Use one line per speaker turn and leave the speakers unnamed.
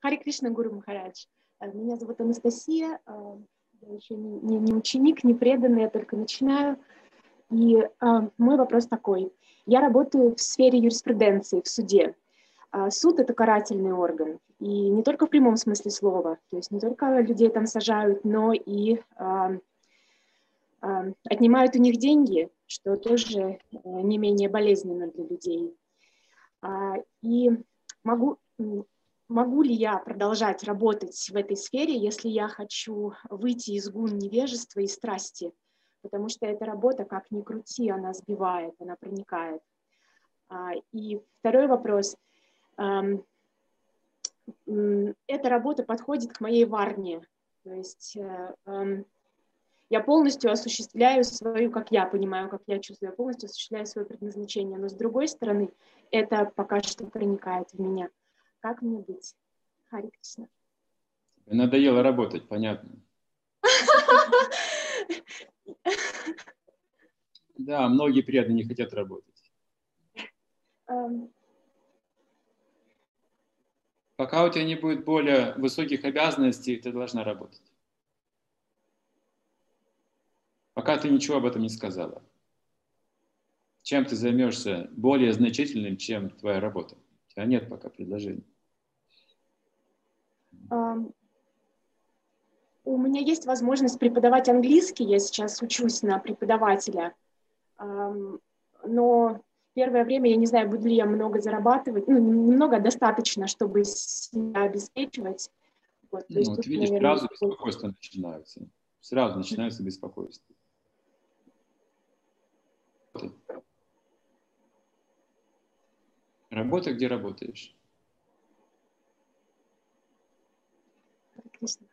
Хари Кришна Гуру Махарадж. Э, меня зовут Анастасия. Э, я еще не, не, не ученик, не преданный, я только начинаю. И э, мой вопрос такой. Я работаю в сфере юриспруденции, в суде. Э, суд — это карательный орган. И не только в прямом смысле слова. То есть не только людей там сажают, но и э, э, отнимают у них деньги, что тоже э, не менее болезненно для людей. Э, и могу, могу ли я продолжать работать в этой сфере, если я хочу выйти из гун невежества и страсти, потому что эта работа, как ни крути, она сбивает, она проникает. А, и второй вопрос. Эта работа подходит к моей варне, то есть э, я полностью осуществляю свою, как я понимаю, как я чувствую, я полностью осуществляю свое предназначение, но с другой стороны, это пока что проникает в меня. Как мне быть? Хари Кришна.
Надоело работать, понятно. Да, многие преданные не хотят работать. Эм. Пока у тебя не будет более высоких обязанностей, ты должна работать. Пока ты ничего об этом не сказала. Чем ты займешься более значительным, чем твоя работа? Тебя нет пока предложений.
У меня есть возможность преподавать английский, я сейчас учусь на преподавателя, но первое время я не знаю, буду ли я много зарабатывать, ну, немного а достаточно, чтобы себя обеспечивать.
Вот, ну, вот видишь, наверное, сразу беспокойство начинается. Сразу начинается беспокойство. Работа, где работаешь.
Отлично.